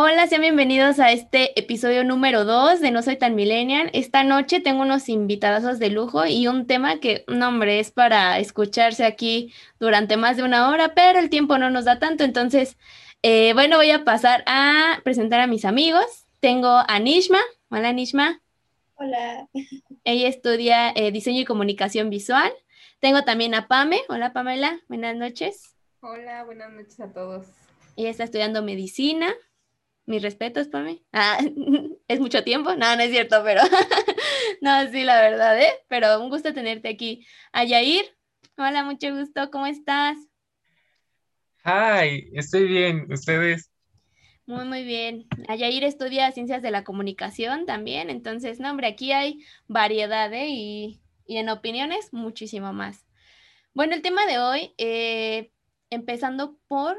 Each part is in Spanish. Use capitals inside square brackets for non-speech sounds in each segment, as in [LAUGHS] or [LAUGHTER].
Hola, sean bienvenidos a este episodio número 2 de No Soy Tan Millennial. Esta noche tengo unos invitados de lujo y un tema que, no hombre, es para escucharse aquí durante más de una hora, pero el tiempo no nos da tanto. Entonces, eh, bueno, voy a pasar a presentar a mis amigos. Tengo a Nishma. Hola, Nishma. Hola. Ella estudia eh, diseño y comunicación visual. Tengo también a Pame. Hola, Pamela. Buenas noches. Hola, buenas noches a todos. Ella está estudiando medicina. Mis respetos, Pame. Ah, [LAUGHS] es mucho tiempo. No, no es cierto, pero [LAUGHS] no, sí, la verdad, ¿eh? Pero un gusto tenerte aquí. A Yair. Hola, mucho gusto. ¿Cómo estás? Hi, estoy bien. ¿Ustedes? Muy, muy bien. Ayair estudia ciencias de la comunicación también, entonces, no, hombre, aquí hay variedad ¿eh? y, y, en opiniones muchísimo más. Bueno, el tema de hoy, eh, empezando por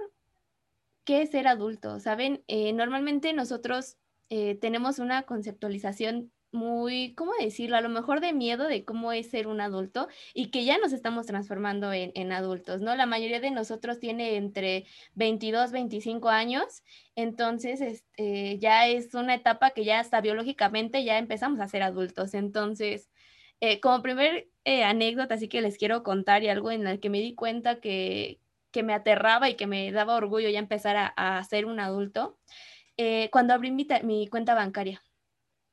qué es ser adulto. Saben, eh, normalmente nosotros eh, tenemos una conceptualización muy, ¿cómo decirlo? A lo mejor de miedo de cómo es ser un adulto y que ya nos estamos transformando en, adultos, ¿no? La mayoría de nosotros tiene entre 22, 25 años, entonces este, ya es una etapa que ya hasta biológicamente ya empezamos a ser adultos. Entonces, eh, como primer anécdota, así que les quiero contar y algo en el que me di cuenta que, que me aterraba y que me daba orgullo ya empezar a, a ser un adulto, eh, cuando abrí mi, cuenta bancaria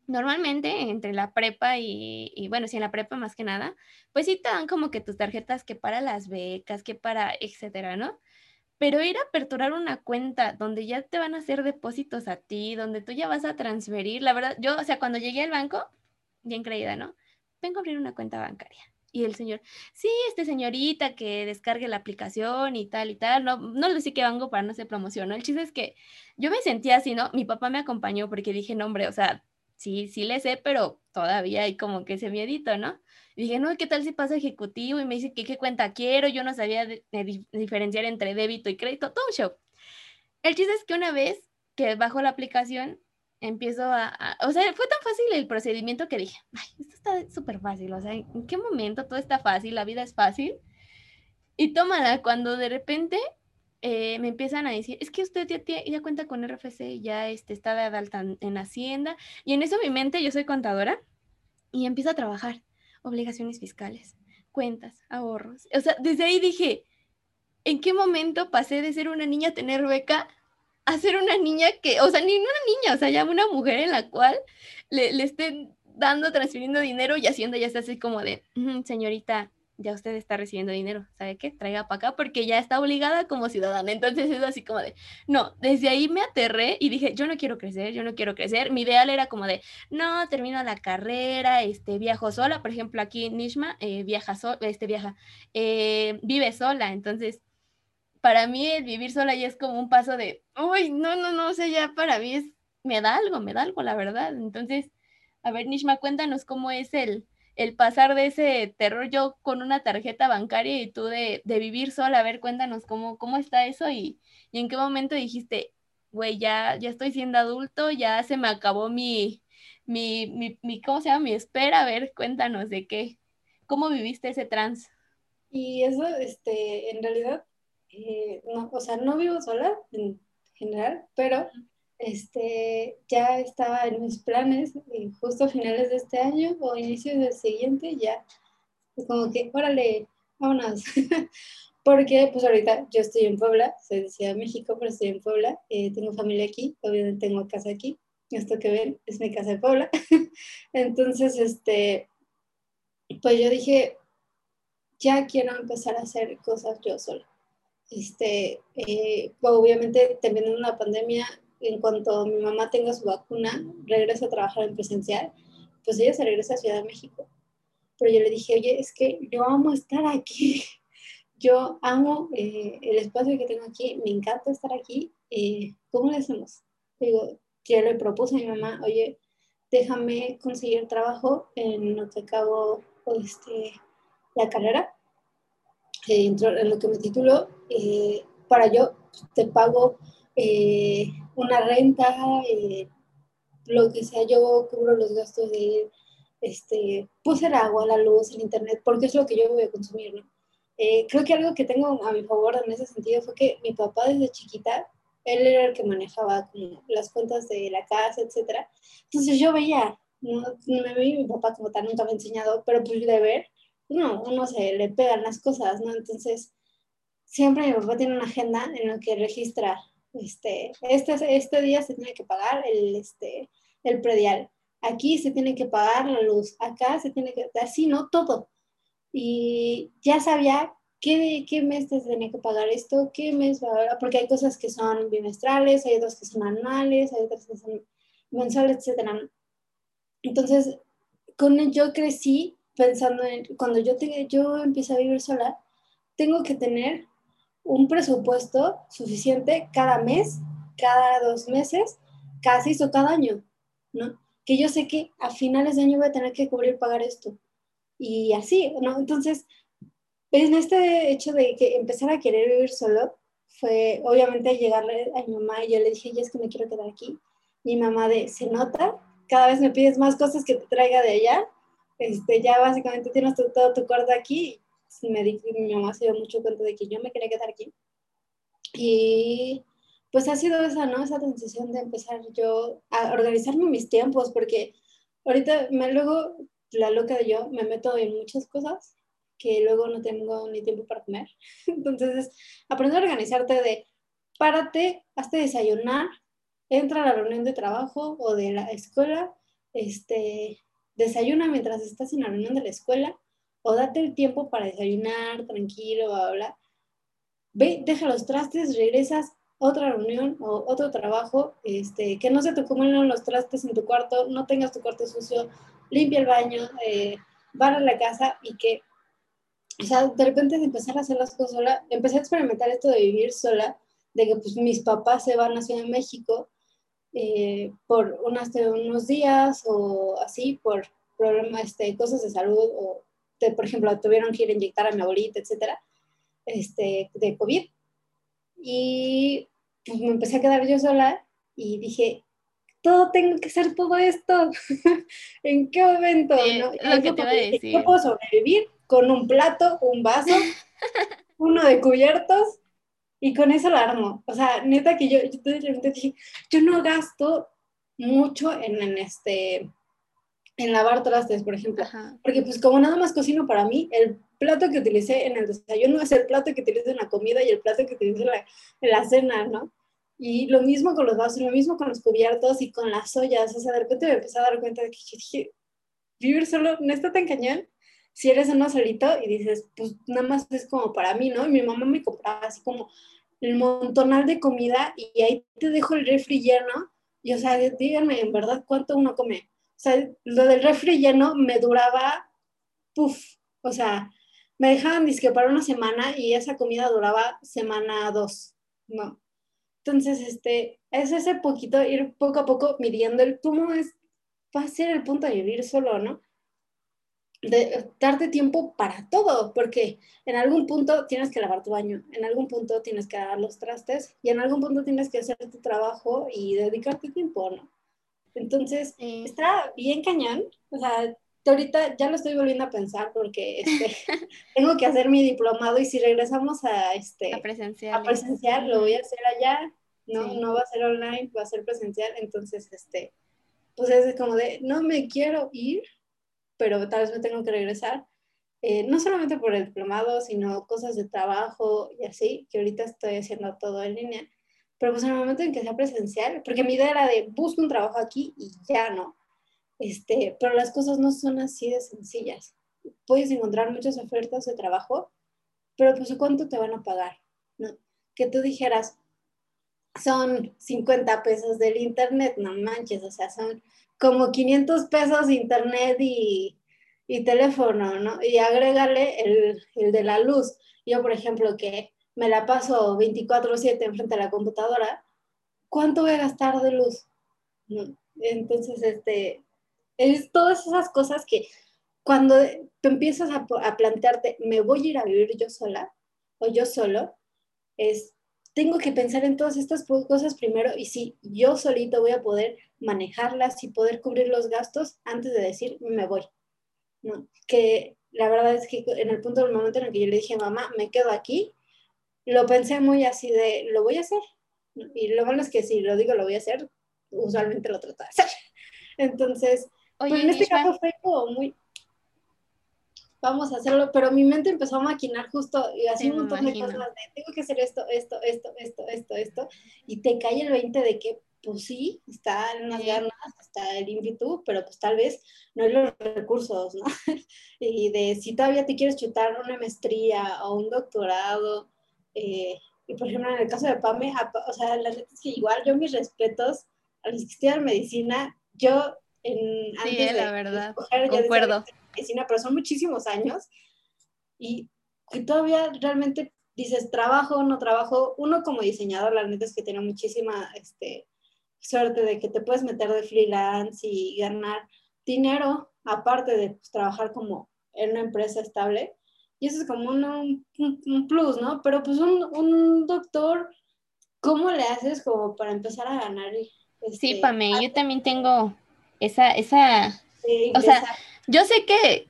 normalmente entre la prepa y, bueno, sí, en la prepa más que nada, pues sí te dan como que tus tarjetas que para las becas, que para, etcétera, ¿no? Pero ir a aperturar una cuenta donde ya te van a hacer depósitos a ti, donde tú ya vas a transferir, la verdad, yo, o sea, cuando llegué al banco, bien creída, ¿no? Vengo a abrir una cuenta bancaria. Y el señor, sí, este señorita que descargue la aplicación y tal y tal, no, no le decía que vengo para no hacer promoción, ¿no? El chiste es que yo me sentía así, ¿no? Mi papá me acompañó porque dije, no, hombre, o sea, sí, sí le sé, pero todavía hay como que ese miedito, ¿no? Y dije, no, ¿qué tal si pasa ejecutivo? Y me dice, ¿qué, qué cuenta quiero? Yo no sabía diferenciar entre débito y crédito, todo un show. El chiste es que una vez que bajo la aplicación, empiezo a, o sea, fue tan fácil el procedimiento que dije, ay, esto está súper fácil, o sea, ¿en qué momento todo está fácil? La vida es fácil. Y tómala, cuando de repente eh, me empiezan a decir, es que usted ya, ya cuenta con RFC, ya este, está de alta en Hacienda, y en eso mi mente, yo soy contadora, y empiezo a trabajar, obligaciones fiscales, cuentas, ahorros. O sea, desde ahí dije, ¿en qué momento pasé de ser una niña a tener beca a ser una niña que, o sea, ni una niña, o sea, ya una mujer en la cual le, le estén dando, transfiriendo dinero y haciendo ya está así como de, señorita, ya usted está recibiendo dinero, ¿sabe qué? Traiga para acá porque ya está obligada como ciudadana. Entonces es así como de, no, desde ahí me aterré y dije, yo no quiero crecer, yo no quiero crecer. Mi ideal era como de, no, termino la carrera, este, viajo sola. Por ejemplo, aquí Nishma eh, viaja sola, este, viaja, eh, vive sola. Entonces, para mí el vivir sola ya es como un paso de, uy, no, no, no, o sea, ya para mí es, me da algo, me da algo, la verdad. Entonces, a ver, Nishma, cuéntanos cómo es el el pasar de ese terror yo con una tarjeta bancaria y tú de, vivir sola. A ver, cuéntanos cómo, cómo está eso y, en qué momento dijiste, güey, ya, ya estoy siendo adulto, ya se me acabó mi, mi, mi, ¿cómo se llama? Mi espera. A ver, cuéntanos de qué, cómo viviste ese trans. Y eso, este, en realidad, eh, no, o sea, no vivo sola en general, pero este, ya estaba en mis planes, y justo a finales de este año o inicios del siguiente, ya, como que, órale, vámonos. [LAUGHS] Porque pues ahorita yo estoy en Puebla, soy de Ciudad de México, pero estoy en Puebla, eh, tengo familia aquí, obviamente tengo casa aquí, esto que ven es mi casa de Puebla. [LAUGHS] Entonces, este, pues yo dije, ya quiero empezar a hacer cosas yo sola. Este, eh, obviamente también en una pandemia en cuanto mi mamá tenga su vacuna, regresa a trabajar en presencial, pues ella se regresa a Ciudad de México. Pero yo le dije, oye, es que yo amo estar aquí, [LAUGHS] yo amo eh, el espacio que tengo aquí, me encanta estar aquí, eh, ¿cómo le hacemos? Digo, yo le propuse a mi mamá, oye, déjame conseguir trabajo en lo que acabo este, la carrera, eh, en lo que me titulo, para yo te pago una renta, eh, lo que sea, yo cubro los gastos de, este, pues el agua, la luz, el internet, porque es lo que yo voy a consumir, ¿no? Eh, creo que algo que tengo a mi favor en ese sentido fue que mi papá desde chiquita, él era el que manejaba como las cuentas de la casa, etcétera. Entonces yo veía, no, me vi mi papá como tal, nunca me ha enseñado, pero pues de ver, no, uno se le pegan las cosas, ¿no? Entonces, siempre mi papá tiene una agenda en la que registra, este, este, este día se tiene que pagar el, este, el predial, aquí se tiene que pagar la luz, acá se tiene que, así, ¿no? Todo. Y ya sabía qué, qué mes se tenía que pagar esto, qué mes porque hay cosas que son bimestrales, hay otras que son anuales, hay otras que son mensuales, etc. Entonces, con yo crecí pensando en, cuando yo, te, yo empecé a vivir sola, tengo que tener un presupuesto suficiente cada mes, cada dos meses, casi o cada año, ¿no? Que yo sé que a finales de año voy a tener que cubrir pagar esto. Y así, ¿no? Entonces, en este hecho de que empezar a querer vivir solo, fue obviamente llegarle a mi mamá y yo le dije, ya es que me quiero quedar aquí. Mi mamá de, se nota, cada vez me pides más cosas que te traiga de allá, este, ya básicamente tienes todo tu cuarto aquí. Me di, mi mamá se dio mucho cuenta de que yo me quería quedar aquí. Y pues ha sido esa, ¿no? Esa transición de empezar yo a organizarme mis tiempos, porque ahorita me luego, la loca de yo, me meto en muchas cosas que luego no tengo ni tiempo para comer. [LAUGHS] Entonces, aprender a organizarte de párate, hazte desayunar, entra a la reunión de trabajo o de la escuela, este, desayuna mientras estás en la reunión de la escuela o date el tiempo para desayunar tranquilo, bla, Ve, deja los trastes, regresas otra reunión o otro trabajo, este, que no se te acumulen los trastes en tu cuarto, no tengas tu cuarto sucio, limpia el baño, eh, barra la casa y que, o sea, de repente de empezar a hacer las cosas sola, empecé a experimentar esto de vivir sola, de que pues mis papás se van a Ciudad de México eh, por unas, unos días o así, por problemas, este, cosas de salud, o por ejemplo, tuvieron que ir a inyectar a mi abuelita, etcétera, este, de COVID. Y pues me empecé a quedar yo sola y dije, todo tengo que hacer todo esto. [LAUGHS] ¿En qué momento? ¿no? Lo que te iba a decir. Yo puedo sobrevivir con un plato, un vaso, [LAUGHS] uno de cubiertos y con eso la armo. O sea, neta que yo, yo dije, yo no gasto mucho en, en, este en lavar trastes, por ejemplo. Porque pues como nada más cocino para mí, el plato que utilicé en el desayuno es el plato que utilizo en la comida y el plato que utilizo en la, en la cena, ¿no? Y lo mismo con los vasos, lo mismo con los cubiertos y con las ollas. O sea, de repente me empecé a dar cuenta de que dije, vivir solo no está tan cañón si eres uno solito y dices, pues nada más es como para mí, ¿no? Y mi mamá me compraba así como el montonal de comida y ahí te dejo el refri lleno. Y o sea, díganme en verdad cuánto uno come. O sea, lo del refri lleno me duraba, puff, o sea, me dejaban disque para una semana y esa comida duraba semana dos, ¿no? Entonces, este, es ese poquito, ir poco a poco midiendo el cómo es, va a ser el punto de vivir solo, ¿no? De darte tiempo para todo, porque en algún punto tienes que lavar tu baño, en algún punto tienes que dar los trastes y en algún punto tienes que hacer tu trabajo y dedicarte tiempo, ¿no? Entonces, está bien cañón, o sea, ahorita ya lo estoy volviendo a pensar porque este, [LAUGHS] tengo que hacer mi diplomado y si regresamos a, este, a presencial, a presencial lo voy a hacer allá, no, no va a ser online, va a ser presencial, entonces, este, pues es como de, no me quiero ir, pero tal vez me tengo que regresar. Eh, no solamente por el diplomado, sino cosas de trabajo y así, que ahorita estoy haciendo todo en línea. Pero pues en el momento en que sea presencial, porque mi idea era de busco un trabajo aquí y ya no. Este, pero las cosas no son así de sencillas. Puedes encontrar muchas ofertas de trabajo, pero pues ¿cuánto te van a pagar? ¿No? Que tú dijeras, son 50 pesos del internet, no manches, o sea, son como 500 pesos internet y, y teléfono, ¿no? Y agrégale el, el, de la luz. Yo, por ejemplo, que me la paso 24/7 enfrente a la computadora, ¿cuánto voy a gastar de luz? Entonces, este, es todas esas cosas que cuando te empiezas a, a plantearte, me voy a ir a vivir yo sola o yo solo, es tengo que pensar en todas estas cosas primero y si yo solito voy a poder manejarlas y poder cubrir los gastos antes de decir me voy. ¿no? Que la verdad es que en el punto del momento en el que yo le dije mamá, me quedo aquí, lo pensé muy así de, lo voy a hacer, Y lo bueno es que si lo digo lo voy a hacer, usualmente lo trato de hacer. [LAUGHS] Entonces, pues en este caso fue como muy, vamos a hacerlo, pero mi mente empezó a maquinar justo y así un montón de cosas de, tengo que hacer esto, esto, esto, esto, esto, esto, y te cae el 20 de que, pues sí, está en unas ganas, está el ímpetu, pero pues tal vez no hay los recursos, ¿no? [LAUGHS] y de si todavía te quieres chutar una maestría o un doctorado, eh, y por ejemplo en el caso de PAME, o sea, la verdad es que igual yo mis respetos a los que estudian medicina, yo en, sí, antes la verdad, concuerdo pero son muchísimos años y, y todavía realmente dices, trabajo, no trabajo. Uno como diseñador, la neta es que tiene muchísima este, suerte de que te puedes meter de freelance y ganar dinero, aparte de pues, trabajar como en una empresa estable. Y eso es como un, un, plus, ¿no? Pero pues un, un, doctor, ¿cómo le haces como para empezar a ganar? Este, sí, Pame, yo también tengo esa, esa, o sea, yo sé que,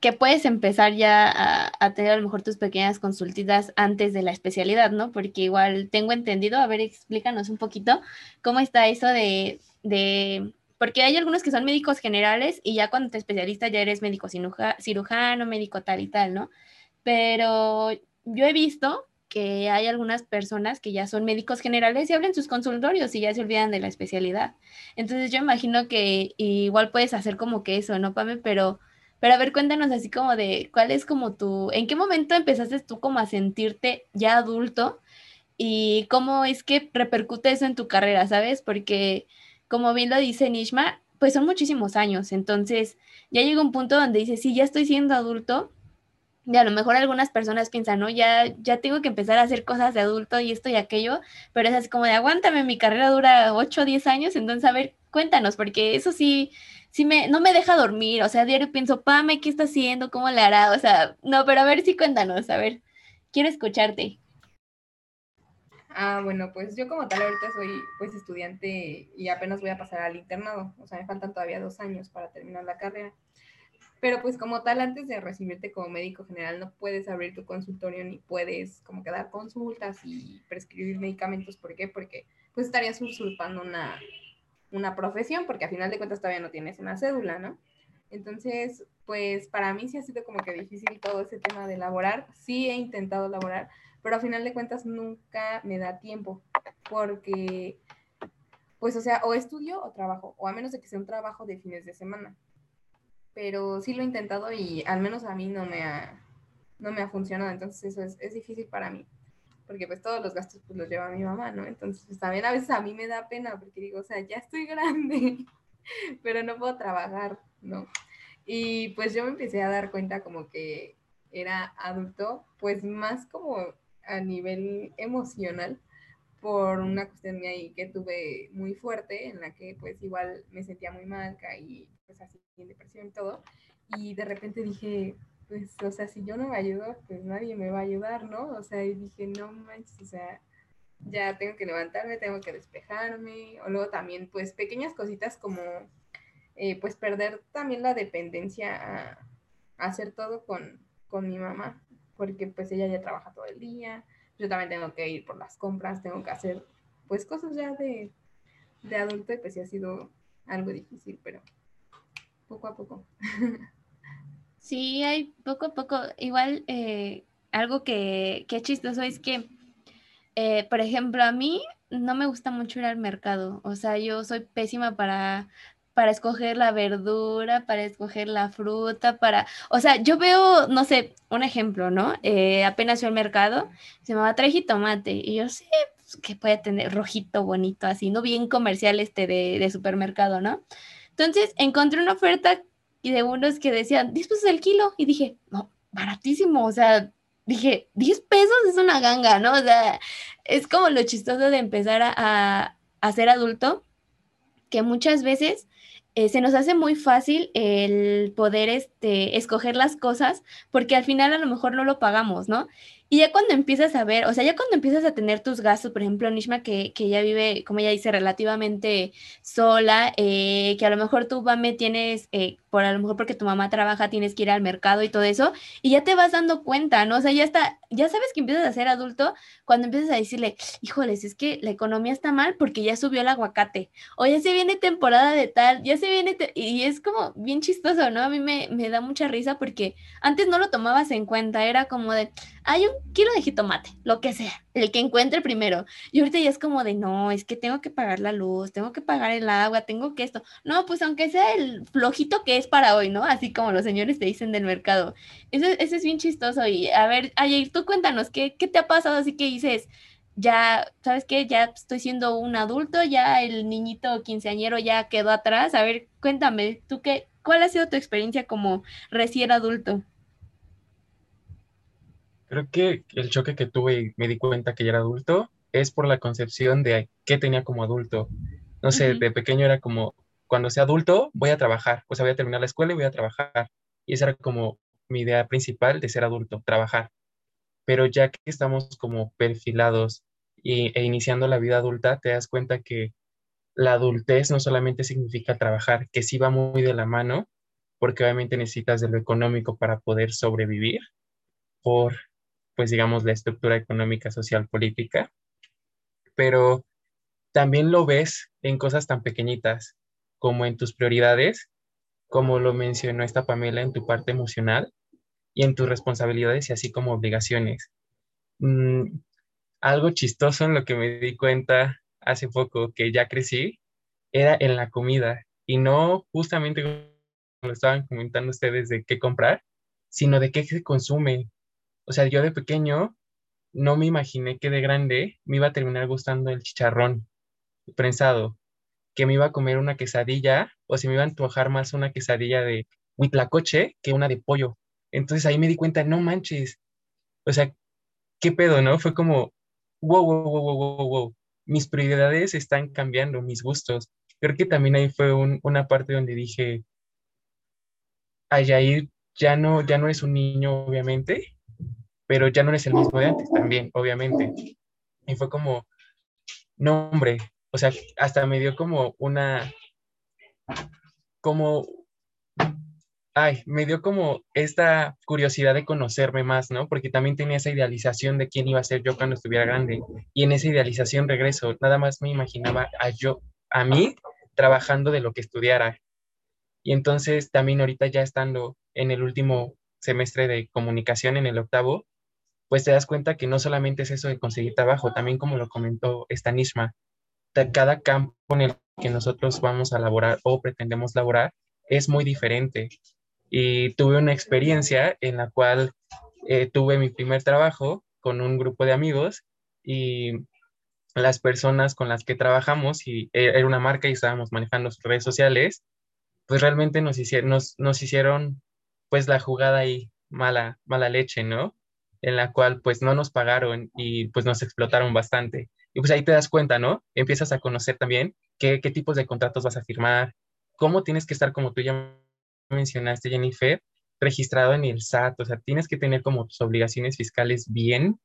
que puedes empezar ya a, tener a lo mejor tus pequeñas consultitas antes de la especialidad, ¿no? Porque igual tengo entendido, a ver, explícanos un poquito cómo está eso de, de porque hay algunos que son médicos generales y ya cuando te especialistas ya eres médico cirujano, médico tal y tal, ¿no? Pero yo he visto que hay algunas personas que ya son médicos generales y hablan sus consultorios y ya se olvidan de la especialidad. Entonces yo imagino que igual puedes hacer como que eso, ¿no, Pame? Pero, pero a ver, cuéntanos así como de cuál es como tu, ¿en qué momento empezaste tú como a sentirte ya adulto y cómo es que repercute eso en tu carrera, ¿sabes? Porque como bien lo dice Nishma, pues son muchísimos años, entonces ya llega un punto donde dices, sí, ya estoy siendo adulto, y a lo mejor algunas personas piensan, no, ya, ya tengo que empezar a hacer cosas de adulto y esto y aquello, pero es así como de aguántame, mi carrera dura 8 o 10 años, entonces a ver, cuéntanos, porque eso sí, sí me, no me deja dormir, o sea, diario pienso, Pame, ¿qué está haciendo? ¿Cómo le hará? O sea, no, pero a ver, sí cuéntanos, a ver, quiero escucharte. Ah, bueno, pues yo como tal ahorita soy pues estudiante y apenas voy a pasar al internado, o sea, me faltan todavía dos años para terminar la carrera. Pero pues como tal, antes de recibirte como médico general, no puedes abrir tu consultorio ni puedes como que dar consultas y prescribir medicamentos. ¿Por qué? Porque pues estarías usurpando una, una profesión, porque a final de cuentas todavía no tienes una cédula, ¿no? Entonces, pues para mí sí ha sido como que difícil todo ese tema de laborar. Sí he intentado laborar, pero a final de cuentas nunca me da tiempo, porque, pues, o sea, o estudio o trabajo, o a menos de que sea un trabajo de fines de semana pero sí lo he intentado y al menos a mí no me ha, no me ha funcionado, entonces eso es, es difícil para mí, porque pues todos los gastos pues los lleva mi mamá, ¿no? Entonces también a veces a mí me da pena porque digo, o sea, ya estoy [LAUGHS] grande, pero no puedo trabajar, ¿no? Y pues yo me empecé a dar cuenta como que era adulto, pues más como a nivel emocional, por una cuestión ahí que tuve muy fuerte, en la que pues igual me sentía muy mal, caí pues así en depresión y todo, y de repente dije, pues, o sea, si yo no me ayudo, pues nadie me va a ayudar, ¿no? O sea, y dije, no manches, o sea, ya tengo que levantarme, tengo que despejarme, o luego también, pues, pequeñas cositas como, eh, pues, perder también la dependencia a, a hacer todo con, con mi mamá, porque pues ella ya trabaja todo el día, yo también tengo que ir por las compras, tengo que hacer pues cosas ya de, de adulto y pues sí ha sido algo difícil, pero poco a poco. Sí, hay poco a poco. Igual eh, algo que, que es chistoso es que, eh, por ejemplo, a mí no me gusta mucho ir al mercado. O sea, yo soy pésima para, para escoger la verdura, para escoger la fruta, para, o sea, yo veo, no sé, un ejemplo, ¿no? Eh, apenas fui al mercado, se me va a traer jitomate y yo sé pues, que puede tener rojito, bonito, así, ¿no? Bien comercial este de, de supermercado, ¿no? Entonces encontré una oferta y de unos que decían 10 pesos el kilo y dije, no, baratísimo, o sea, dije, 10 pesos es una ganga, ¿no? O sea, es como lo chistoso de empezar a, a ser adulto, que muchas veces eh, se nos hace muy fácil el poder este, escoger las cosas porque al final a lo mejor no lo pagamos, ¿no? Y ya cuando empiezas a ver, o sea, ya cuando empiezas a tener tus gastos, por ejemplo, Nishma, que, que ya vive, como ella dice, relativamente sola, eh, que a lo mejor tú, Bame, tienes, eh, por a lo mejor porque tu mamá trabaja, tienes que ir al mercado y todo eso, y ya te vas dando cuenta, ¿no? O sea, ya está, ya sabes que empiezas a ser adulto cuando empiezas a decirle, híjoles, es que la economía está mal porque ya subió el aguacate, o ya se viene temporada de tal, ya se viene, y es como bien chistoso, ¿no? A mí me, me da mucha risa porque antes no lo tomabas en cuenta, era como de, hay un kilo de jitomate, lo que sea, el que encuentre primero. Y ahorita ya es como de, no, es que tengo que pagar la luz, tengo que pagar el agua, tengo que esto. No, pues aunque sea el flojito que es para hoy, ¿no? Así como los señores te dicen del mercado. Eso, eso es bien chistoso. Y a ver, Ayer, tú cuéntanos, ¿qué, ¿qué te ha pasado? Así que dices, ya, ¿sabes qué? Ya estoy siendo un adulto, ya el niñito quinceañero ya quedó atrás. A ver, cuéntame, ¿tú qué, cuál ha sido tu experiencia como recién adulto? Creo que el choque que tuve y me di cuenta que ya era adulto es por la concepción de qué tenía como adulto. No sé, de pequeño era como, cuando sea adulto voy a trabajar, o sea, voy a terminar la escuela y voy a trabajar. Y esa era como mi idea principal de ser adulto, trabajar. Pero ya que estamos como perfilados y, e iniciando la vida adulta, te das cuenta que la adultez no solamente significa trabajar, que sí va muy de la mano, porque obviamente necesitas de lo económico para poder sobrevivir, por pues digamos, la estructura económica, social, política, pero también lo ves en cosas tan pequeñitas como en tus prioridades, como lo mencionó esta Pamela, en tu parte emocional y en tus responsabilidades y así como obligaciones. Mm, algo chistoso en lo que me di cuenta hace poco que ya crecí era en la comida y no justamente como lo estaban comentando ustedes de qué comprar, sino de qué se consume, o sea, yo de pequeño no me imaginé que de grande me iba a terminar gustando el chicharrón prensado, que me iba a comer una quesadilla o se me iba a antojar más una quesadilla de huitlacoche que una de pollo. Entonces ahí me di cuenta, no manches, o sea, ¿qué pedo, no? Fue como, wow, wow, wow, wow, wow. Mis prioridades están cambiando, mis gustos. Creo que también ahí fue una parte donde dije, Ayair, ya no, ya no eres un niño, obviamente, pero ya no eres el mismo de antes también, obviamente. Y fue como, no, hombre, o sea, hasta me dio como una, como, ay, me dio como esta curiosidad de conocerme más, ¿no? Porque también tenía esa idealización de quién iba a ser yo cuando estuviera grande. Y en esa idealización regreso, nada más me imaginaba a yo, a mí, trabajando de lo que estudiara. Y entonces también ahorita ya estando en el último semestre de comunicación, en el octavo, pues te das cuenta que no solamente es eso de conseguir trabajo, también como lo comentó Stanisma, cada campo en el que nosotros vamos a laborar o pretendemos laborar es muy diferente. Y tuve una experiencia en la cual eh, tuve mi primer trabajo con un grupo de amigos y las personas con las que trabajamos, y e, era una marca y estábamos manejando sus redes sociales, pues realmente nos hicieron, nos, nos hicieron pues la jugada y mala, mala leche, ¿no? En la cual pues no nos pagaron y pues nos explotaron bastante. Y pues ahí te das cuenta, ¿no? Empiezas a conocer también qué, qué tipos de contratos vas a firmar, cómo tienes que estar, como tú ya mencionaste, Jennifer, registrado en el SAT, o sea, tienes que tener como tus obligaciones fiscales bien,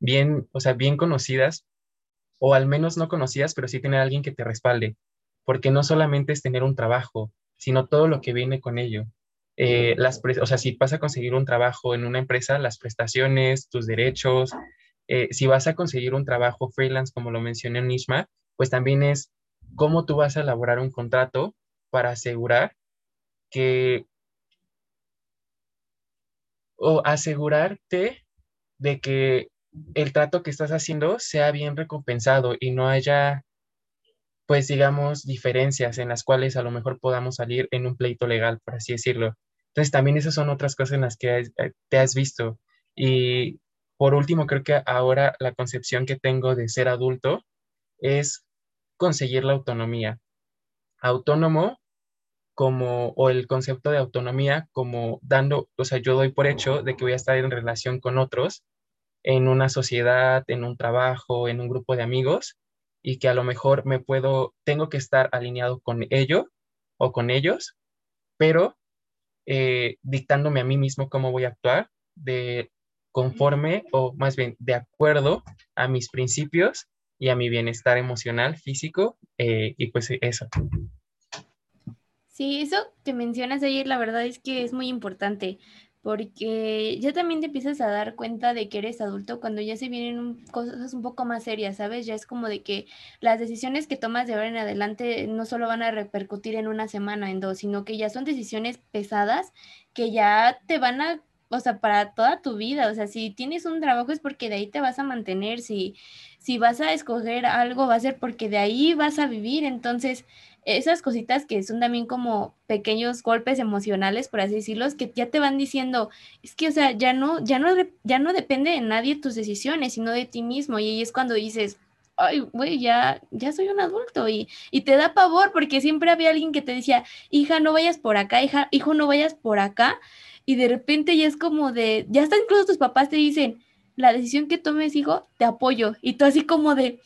bien, o sea, bien conocidas, o al menos no conocidas, pero sí tener alguien que te respalde, porque no solamente es tener un trabajo, sino todo lo que viene con ello. Eh, o sea, si vas a conseguir un trabajo en una empresa, las prestaciones, tus derechos, eh, si vas a conseguir un trabajo freelance, como lo mencioné en Nishma, pues también es cómo tú vas a elaborar un contrato para asegurar que o asegurarte de que el trato que estás haciendo sea bien recompensado y no haya, pues digamos, diferencias en las cuales a lo mejor podamos salir en un pleito legal, por así decirlo. Entonces, también esas son otras cosas en las que eh, te has visto. Y por último, creo que ahora la concepción que tengo de ser adulto es conseguir la autonomía. Autónomo como, o el concepto de autonomía como dando, o sea, yo doy por hecho de que voy a estar en relación con otros en una sociedad, en un trabajo, en un grupo de amigos y que a lo mejor me puedo, tengo que estar alineado con ello o con ellos, pero eh, dictándome a mí mismo cómo voy a actuar de, conforme o más bien de acuerdo a mis principios y a mi bienestar emocional, físico eh, y pues eso. Sí, eso que mencionas ayer, la verdad es que es muy importante porque ya también te empiezas a dar cuenta de que eres adulto cuando ya se vienen cosas un poco más serias, ¿sabes? Ya es como de que las decisiones que tomas de ahora en adelante no solo van a repercutir en una semana, en dos, sino que ya son decisiones pesadas que ya te van a, o sea, para toda tu vida, o sea, si tienes un trabajo es porque de ahí te vas a mantener, si, si vas a escoger algo va a ser porque de ahí vas a vivir, entonces esas cositas que son también como pequeños golpes emocionales, por así decirlo, que ya te van diciendo, es que, o sea, ya no, ya no, ya no depende de nadie tus decisiones, sino de ti mismo. Y ahí es cuando dices, ay, güey, ya, ya soy un adulto y, y te da pavor porque siempre había alguien que te decía, hija, no vayas por acá, hija, hijo, no vayas por acá. Y de repente ya es como de, ya hasta incluso tus papás te dicen, la decisión que tomes, hijo, te apoyo. Y tú así como de,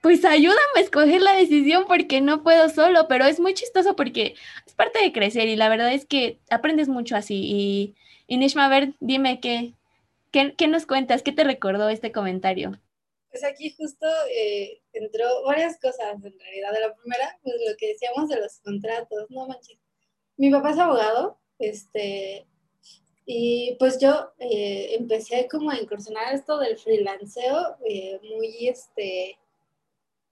pues ayúdame a escoger la decisión porque no puedo solo, pero es muy chistoso porque es parte de crecer y la verdad es que aprendes mucho así. Y, y Nishma, a ver, dime qué, qué, nos cuentas, qué te recordó este comentario. Pues aquí justo eh, entró varias cosas en realidad. De la primera, pues lo que decíamos de los contratos, no manches. Mi papá es abogado, este, y pues yo eh, empecé como a incursionar esto del freelanceo eh, muy, este,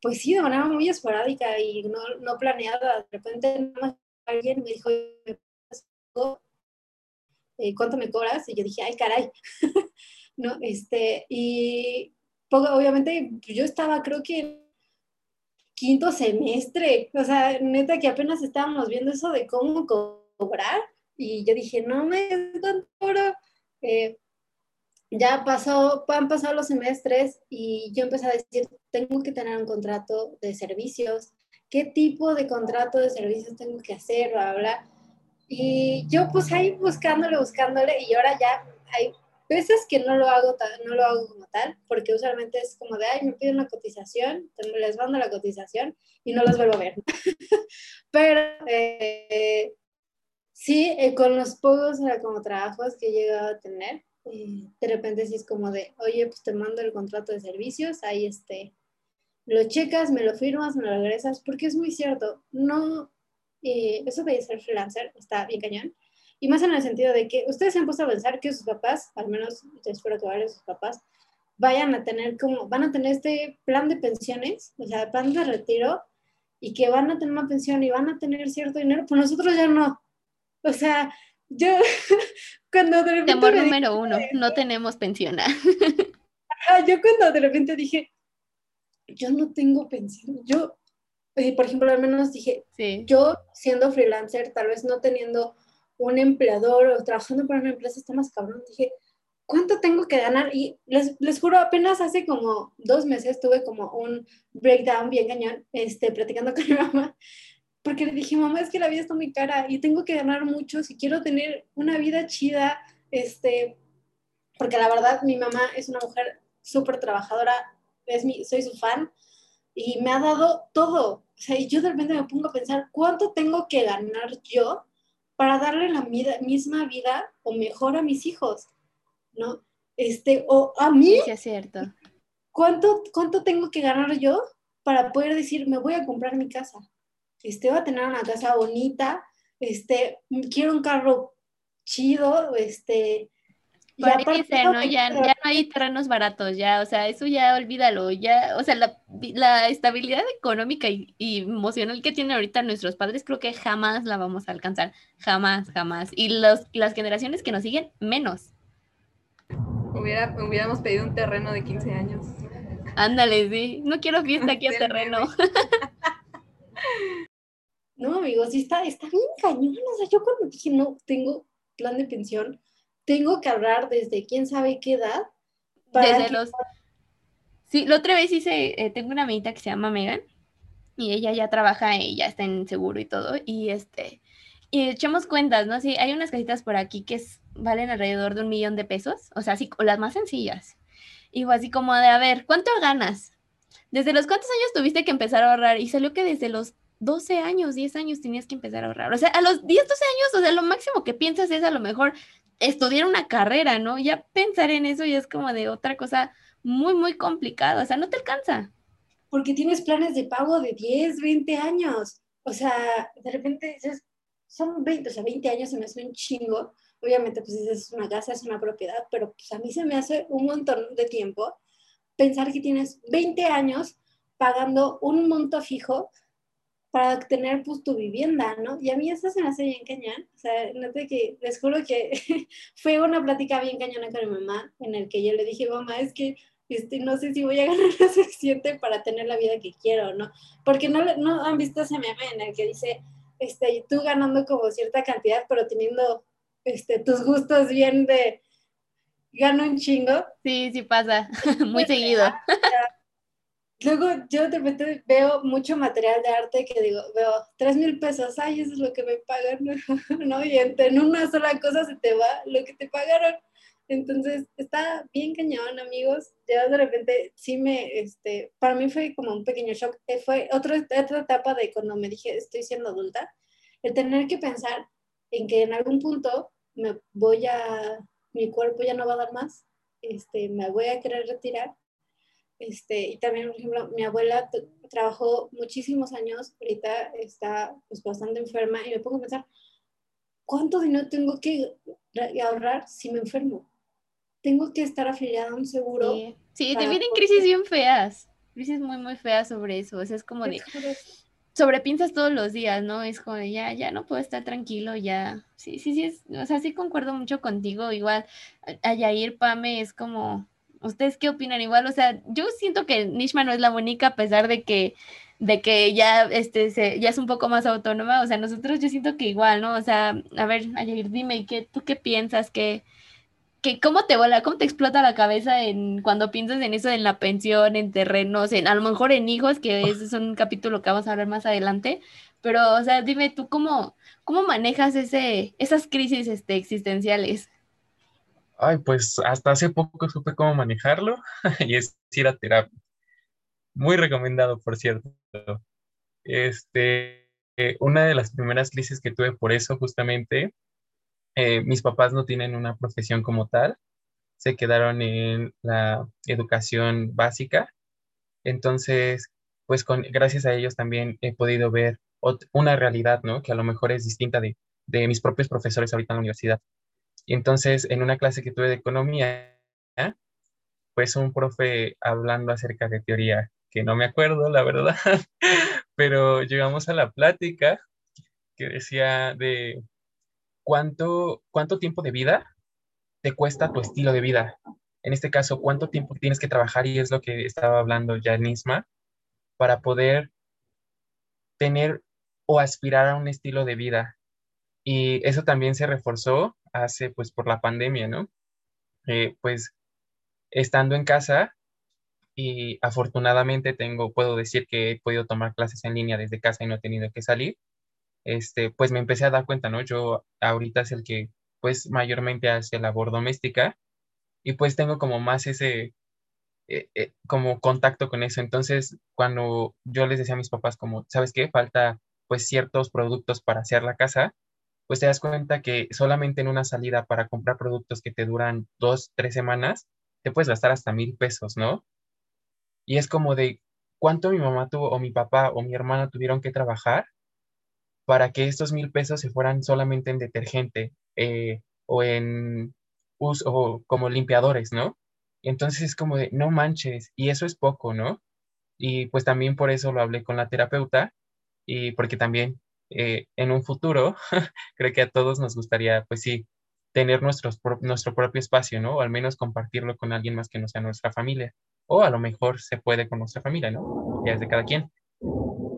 pues sí, de muy esporádica y no, no planeada. De repente alguien me dijo, eh, ¿cuánto me cobras? Y yo dije, ay, caray. [LAUGHS] no, este, y obviamente yo estaba, creo que quinto semestre, o sea, neta que apenas estábamos viendo eso de cómo cobrar y yo dije, no me tanto eh, ya pasó, han pasado los semestres y yo empecé a decir, tengo que tener un contrato de servicios, qué tipo de contrato de servicios tengo que hacer, bla, bla. Y yo pues ahí buscándole, buscándole y ahora ya hay veces que no lo hago, no lo hago como tal, porque usualmente es como de, ay, me piden una cotización, les mando la cotización y no los vuelvo a ver. [LAUGHS] Pero eh, sí, eh, con los pocos como trabajos que he llegado a tener, de repente sí es como de, oye, pues te mando el contrato de servicios, ahí este, lo checas, me lo firmas, me lo regresas, porque es muy cierto, no, eh, eso de ser freelancer está bien cañón, y más en el sentido de que ustedes se han puesto a pensar que sus papás, al menos yo espero que varios de sus papás, vayan a tener como, van a tener este plan de pensiones, o sea, plan de retiro, y que van a tener una pensión y van a tener cierto dinero, pues nosotros ya no. O sea, yo [LAUGHS] cuando de repente... Temor número uno, no tenemos pensión. [LAUGHS] yo cuando de repente dije, yo no tengo pensión, yo, eh, por ejemplo, al menos dije, yo siendo freelancer, tal vez no teniendo un empleador o trabajando para una empresa, está más cabrón, dije, ¿cuánto tengo que ganar? Y les, les, juro, apenas hace como dos meses tuve como un breakdown bien cañón, este, platicando [LAUGHS] con mi mamá, porque le dije, mamá, es que la vida está muy cara y tengo que ganar mucho si quiero tener una vida chida, este, porque la verdad mi mamá es una mujer súper trabajadora, es mi, soy su fan y me ha dado todo. O sea, y yo de repente me pongo a pensar, ¿cuánto tengo que ganar yo para darle la misma vida o mejor a mis hijos? ¿No? Este, o a mí. Sí, es cierto. ¿Cuánto, ¿Cuánto tengo que ganar yo para poder decir, me voy a comprar mi casa? Este, va a tener una casa bonita, este, quiero un carro chido, este... Ya, ¿no? Ya, ya, no hay terrenos baratos, ya, o sea, eso ya olvídalo, ya, o sea, la, la estabilidad económica y, emocional que tienen ahorita nuestros padres, creo que jamás la vamos a alcanzar, jamás, jamás. Y los, las generaciones que nos siguen, menos. Hubiera, hubiéramos pedido un terreno de 15 años. Ándale, sí, no quiero fiesta aquí a [LAUGHS] terreno. [LAUGHS] No, amigos, sí está, está bien cañón. O sea, yo cuando dije, no, tengo plan de pensión, tengo que ahorrar desde quién sabe qué edad. desde los... Sí, la otra vez hice, eh, tengo una amiguita que se llama Megan y ella ya trabaja y ya está en seguro y todo. Y este, y echamos cuentas, ¿no? Sí, hay unas casitas por aquí que valen alrededor de un millón de pesos, o sea, así, las más sencillas. Y fue así como de, a ver, ¿cuánto ganas? ¿Desde los cuántos años tuviste que empezar a ahorrar? Y salió que desde los 12 años, 10 años tenías que empezar a ahorrar. O sea, a los 10, 12 años, o sea, lo máximo que piensas es a lo mejor estudiar una carrera, ¿no? Ya pensar en eso ya es como de otra cosa muy, muy complicada, o sea, no te alcanza. Porque tienes planes de pago de 10, 20 años. O sea, de repente son 20, o sea, 20 años se me hace un chingo. Obviamente, pues es una casa, es una propiedad, pero pues a mí se me hace un montón de tiempo pensar que tienes 20 años pagando un monto fijo para tener pues tu vivienda, ¿no? Y a mí eso se me hace bien cañón, o sea, noté que, les juro que [LAUGHS] fue una plática bien cañona con mi mamá, en el que yo le dije, mamá, es que este, no sé si voy a [LAUGHS] ganar lo suficiente para tener la vida que quiero, ¿no? Porque no, no han visto ese meme en el que dice, este, tú ganando como cierta cantidad, pero teniendo este, tus gustos bien de, gano un chingo. Sí, sí pasa, [LAUGHS] muy seguido. Luego yo de repente veo mucho material de arte que digo, veo tres mil pesos, ay, eso es lo que me pagan, [LAUGHS] ¿no? Y en una sola cosa se te va lo que te pagaron. Entonces, está bien cañón, amigos. Yo de repente sí me, este, para mí fue como un pequeño shock. Eh, fue otra, otra etapa de cuando me dije, estoy siendo adulta, el tener que pensar en que en algún punto me voy a, mi cuerpo ya no va a dar más, este, me voy a querer retirar este, y también, por ejemplo, mi abuela trabajó muchísimos años, ahorita está pues, bastante enferma y me pongo a pensar, ¿cuánto dinero tengo que ahorrar si me enfermo? Tengo que estar afiliada a un seguro. Sí, te vienen crisis bien feas, crisis muy, muy feas sobre eso. O sea, es como de sobrepiensas todos los días, ¿no? Es como de ya, ya no puedo estar tranquilo, ya. Sí, sí, sí, es, o sea, sí concuerdo mucho contigo. Igual a Yair Pame es como ¿Ustedes qué opinan igual? O sea, yo siento que Nishma no es la única a pesar de que de que ya este se, ya es un poco más autónoma, o sea, nosotros yo siento que igual, ¿no? O sea, a ver, Ayir, dime, ¿qué, ¿tú qué piensas? ¿Qué, qué, ¿Cómo te vuela, cómo te explota la cabeza en cuando piensas en eso, en la pensión, en terrenos, en a lo mejor en hijos, que ese es un capítulo que vamos a hablar más adelante, pero, o sea, dime tú cómo, cómo manejas ese, esas crisis este, existenciales. Ay, pues hasta hace poco supe cómo manejarlo [LAUGHS] y es ir a terapia. Muy recomendado, por cierto. Este, eh, una de las primeras crisis que tuve por eso, justamente, eh, mis papás no tienen una profesión como tal, se quedaron en la educación básica. Entonces, pues con, gracias a ellos también he podido ver una realidad, ¿no? Que a lo mejor es distinta de, de mis propios profesores ahorita en la universidad. Y entonces, en una clase que tuve de economía, pues un profe hablando acerca de teoría, que no me acuerdo, la verdad, [LAUGHS] pero llegamos a la plática que decía de cuánto, cuánto tiempo de vida te cuesta tu estilo de vida. En este caso, cuánto tiempo tienes que trabajar, y es lo que estaba hablando ya Nisma, para poder tener o aspirar a un estilo de vida. Y eso también se reforzó hace, pues, por la pandemia, ¿no? Eh, pues, estando en casa y afortunadamente tengo, puedo decir que he podido tomar clases en línea desde casa y no he tenido que salir, este, pues me empecé a dar cuenta, ¿no? Yo ahorita es el que, pues, mayormente hace labor doméstica y pues tengo como más ese, eh, eh, como contacto con eso. Entonces, cuando yo les decía a mis papás como, ¿sabes qué? Falta pues ciertos productos para hacer la casa, pues te das cuenta que solamente en una salida para comprar productos que te duran dos, tres semanas, te puedes gastar hasta mil pesos, ¿no? Y es como de cuánto mi mamá tuvo, o mi papá, o mi hermana tuvieron que trabajar para que estos mil pesos se fueran solamente en detergente eh, o en uso, o como limpiadores, ¿no? entonces es como de, no manches, y eso es poco, ¿no? Y pues también por eso lo hablé con la terapeuta y porque también eh, en un futuro, [LAUGHS] creo que a todos nos gustaría, pues sí, tener nuestros, nuestro propio espacio, ¿no? O al menos compartirlo con alguien más que no sea nuestra familia. O a lo mejor se puede con nuestra familia, ¿no? Ya es de cada quien.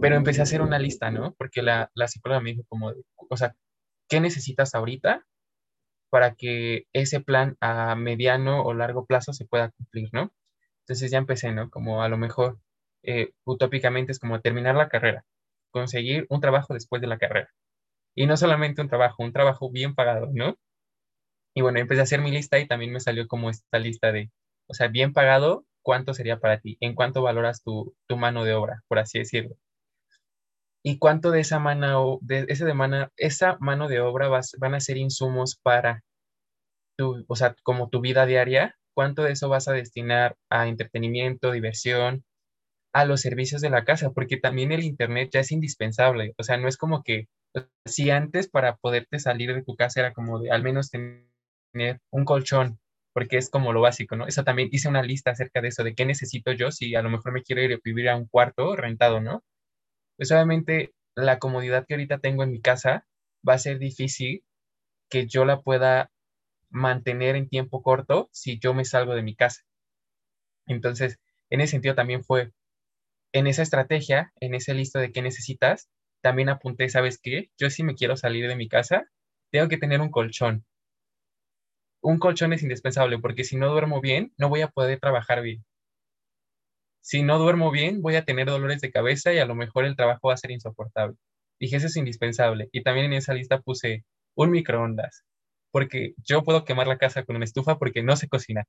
Pero empecé a hacer una lista, ¿no? Porque la, la psicóloga me dijo como, o sea, ¿qué necesitas ahorita para que ese plan a mediano o largo plazo se pueda cumplir, ¿no? Entonces ya empecé, ¿no? Como a lo mejor eh, utópicamente es como terminar la carrera, conseguir un trabajo después de la carrera. Y no solamente un trabajo, un trabajo bien pagado, ¿no? Y bueno, empecé a hacer mi lista y también me salió como esta lista de, o sea, bien pagado, ¿cuánto sería para ti? ¿En cuánto valoras tu, tu mano de obra, por así decirlo? ¿Y cuánto de esa mano de, ese de esa mano de obra vas, van a ser insumos para tu, o sea, como tu vida diaria, cuánto de eso vas a destinar a entretenimiento, diversión, a los servicios de la casa, porque también el Internet ya es indispensable. O sea, no es como que si antes para poderte salir de tu casa era como de al menos tener un colchón, porque es como lo básico, ¿no? Eso también hice una lista acerca de eso, de qué necesito yo si a lo mejor me quiero ir a vivir a un cuarto rentado, ¿no? Pues obviamente la comodidad que ahorita tengo en mi casa va a ser difícil que yo la pueda mantener en tiempo corto si yo me salgo de mi casa. Entonces, en ese sentido también fue, en esa estrategia, en ese listo de qué necesitas, también apunté, ¿sabes qué? Yo si me quiero salir de mi casa, tengo que tener un colchón. Un colchón es indispensable porque si no duermo bien, no voy a poder trabajar bien. Si no duermo bien, voy a tener dolores de cabeza y a lo mejor el trabajo va a ser insoportable. Dije, eso es indispensable. Y también en esa lista puse un microondas, porque yo puedo quemar la casa con una estufa porque no sé cocinar.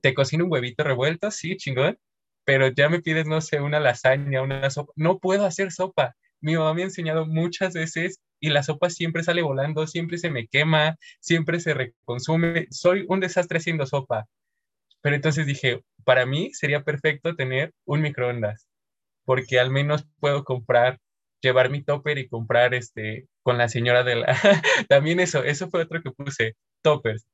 Te cocino un huevito revuelto, sí, chingón, pero ya me pides, no sé, una lasaña, una sopa. No puedo hacer sopa. Mi mamá me ha enseñado muchas veces y la sopa siempre sale volando, siempre se me quema, siempre se reconsume. Soy un desastre haciendo sopa. Pero entonces dije, para mí sería perfecto tener un microondas, porque al menos puedo comprar, llevar mi topper y comprar este con la señora de la... [LAUGHS] También eso, eso fue otro que puse, toppers.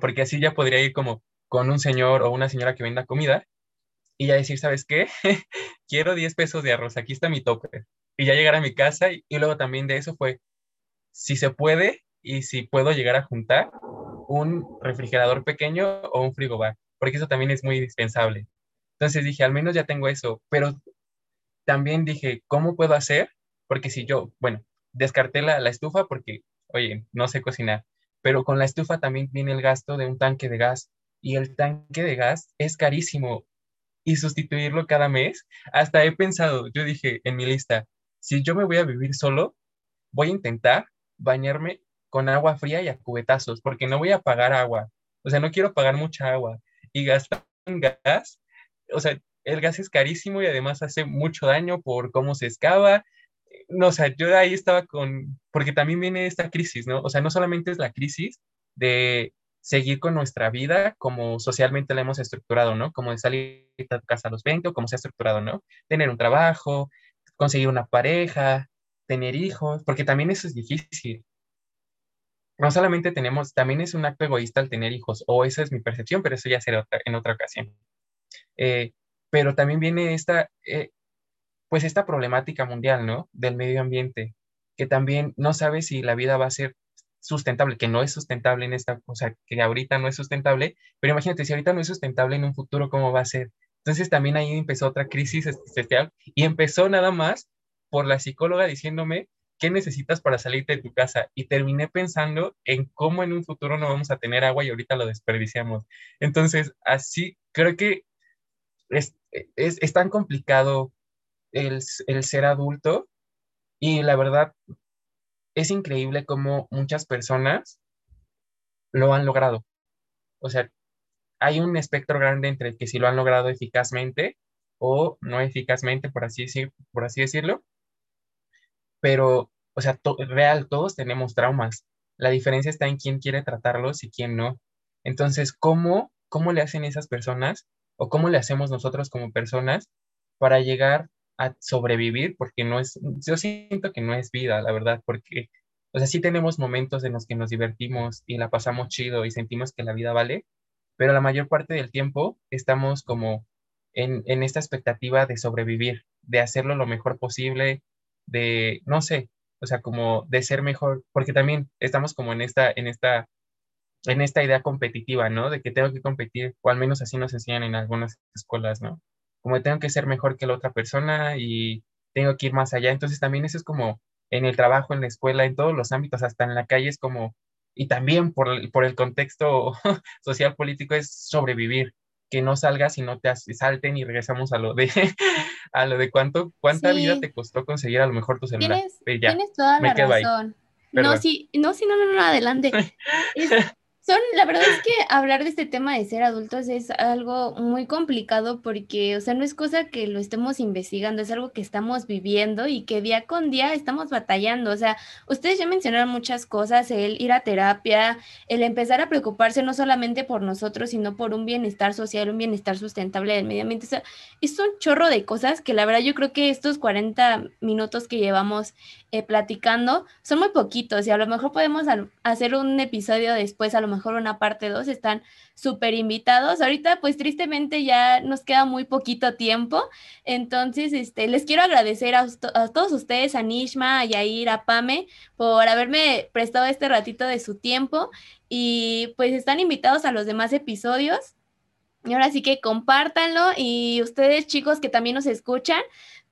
Porque así ya podría ir como con un señor o una señora que venda comida y ya decir, ¿sabes qué? [LAUGHS] Quiero 10 pesos de arroz, aquí está mi topper. Y ya llegar a mi casa y, y luego también de eso fue, si se puede y si puedo llegar a juntar un refrigerador pequeño o un frigobar, porque eso también es muy indispensable. Entonces dije, al menos ya tengo eso, pero también dije, ¿cómo puedo hacer? Porque si yo, bueno, descarté la, la estufa porque, oye, no sé cocinar, pero con la estufa también viene el gasto de un tanque de gas y el tanque de gas es carísimo y sustituirlo cada mes, hasta he pensado, yo dije en mi lista, si yo me voy a vivir solo, voy a intentar bañarme con agua fría y a cubetazos, porque no voy a pagar agua. O sea, no quiero pagar mucha agua y gastar gas. O sea, el gas es carísimo y además hace mucho daño por cómo se excava. No, o sea, yo ahí estaba con, porque también viene esta crisis, ¿no? O sea, no solamente es la crisis de seguir con nuestra vida como socialmente la hemos estructurado, ¿no? Como de salir de casa a los 20 o como se ha estructurado, ¿no? Tener un trabajo, conseguir una pareja, tener hijos, porque también eso es difícil no solamente tenemos, también es un acto egoísta el tener hijos, o esa es mi percepción, pero eso ya será en otra ocasión. Eh, pero también viene esta, eh, pues esta problemática mundial, ¿no? Del medio ambiente, que también no sabe si la vida va a ser sustentable, que no es sustentable en esta, o sea, que ahorita no es sustentable, pero imagínate, si ahorita no es sustentable en un futuro, ¿cómo va a ser? Entonces también ahí empezó otra crisis existencial y empezó nada más por la psicóloga diciéndome ¿qué necesitas para salirte de tu casa? Y terminé pensando en cómo en un futuro no vamos a tener agua y ahorita lo desperdiciamos. Entonces, así creo que es, es, tan complicado el, el ser adulto y la verdad es increíble cómo muchas personas lo han logrado. O sea, hay un espectro grande entre que si lo han logrado eficazmente o no eficazmente, por así, decir, por así decirlo, pero, o sea, real, todos tenemos traumas. La diferencia está en quién quiere tratarlos y quién no. Entonces, ¿cómo, cómo le hacen esas personas o cómo le hacemos nosotros como personas para llegar a sobrevivir? Porque no es, yo siento que no es vida, la verdad, porque, o sea, sí tenemos momentos en los que nos divertimos y la pasamos chido y sentimos que la vida vale, pero la mayor parte del tiempo estamos como en, en esta expectativa de sobrevivir, de hacerlo lo mejor posible, de, no sé, o sea, como de ser mejor, porque también estamos como en esta, en esta, en esta idea competitiva, ¿no? De que tengo que competir, o al menos así nos enseñan en algunas escuelas, ¿no? Como tengo que ser mejor que la otra persona y tengo que ir más allá. Entonces también eso es como en el trabajo, en la escuela, en todos los ámbitos, hasta en la calle es como, y también por, por el contexto [LAUGHS] social político es sobrevivir que no salgas y no te salten y regresamos a lo de [LAUGHS] a lo de cuánto cuánta vida te costó conseguir a lo mejor tu celular. Tienes, tienes toda la razón. No, sí, no, sí, no, no, no, adelante. [LAUGHS] Son, la verdad es que hablar de este tema de ser adultos es algo muy complicado porque, o sea, no es cosa que lo estemos investigando, es algo que estamos viviendo y que día con día estamos batallando. O sea, ustedes ya mencionaron muchas cosas, el ir a terapia, el empezar a preocuparse no solamente por nosotros, sino por un bienestar social, un bienestar sustentable del medio ambiente. O sea, es un chorro de cosas que la verdad yo creo que estos 40 minutos que llevamos eh, platicando son muy poquitos y a lo mejor podemos hacer un episodio después, a lo mejor una parte 2, están súper invitados. Ahorita pues tristemente ya nos queda muy poquito tiempo, entonces este, les quiero agradecer a, todos ustedes, a Nishma, a Yair, a Pame, por haberme prestado este ratito de su tiempo y pues están invitados a los demás episodios. Y ahora sí que compártanlo y ustedes chicos que también nos escuchan,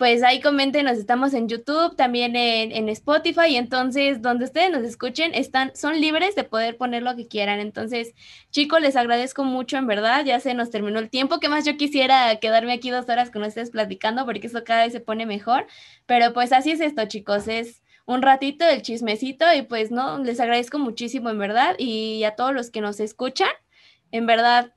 pues ahí nos estamos en YouTube, también en, Spotify, entonces donde ustedes nos escuchen, están, son libres de poder poner lo que quieran. Entonces, chicos, les agradezco mucho, en verdad, ya se nos terminó el tiempo, que más yo quisiera quedarme aquí dos horas con ustedes platicando, porque eso cada vez se pone mejor, pero pues así es esto, chicos, es un ratito del chismecito y pues no, les agradezco muchísimo, en verdad, y a todos los que nos escuchan, en verdad,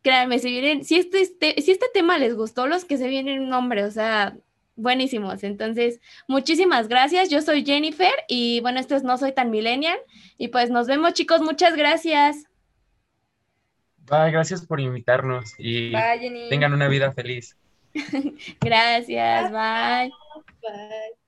créanme, si vienen, si este, este, si este tema les gustó, los que se vienen, nombre, o sea, buenísimos. Entonces, muchísimas gracias. Yo soy Jennifer y bueno, esto es No Soy Tan Millennial. Y pues nos vemos chicos, muchas gracias. Bye, gracias por invitarnos y tengan una vida feliz. [LAUGHS] gracias, bye. Bye.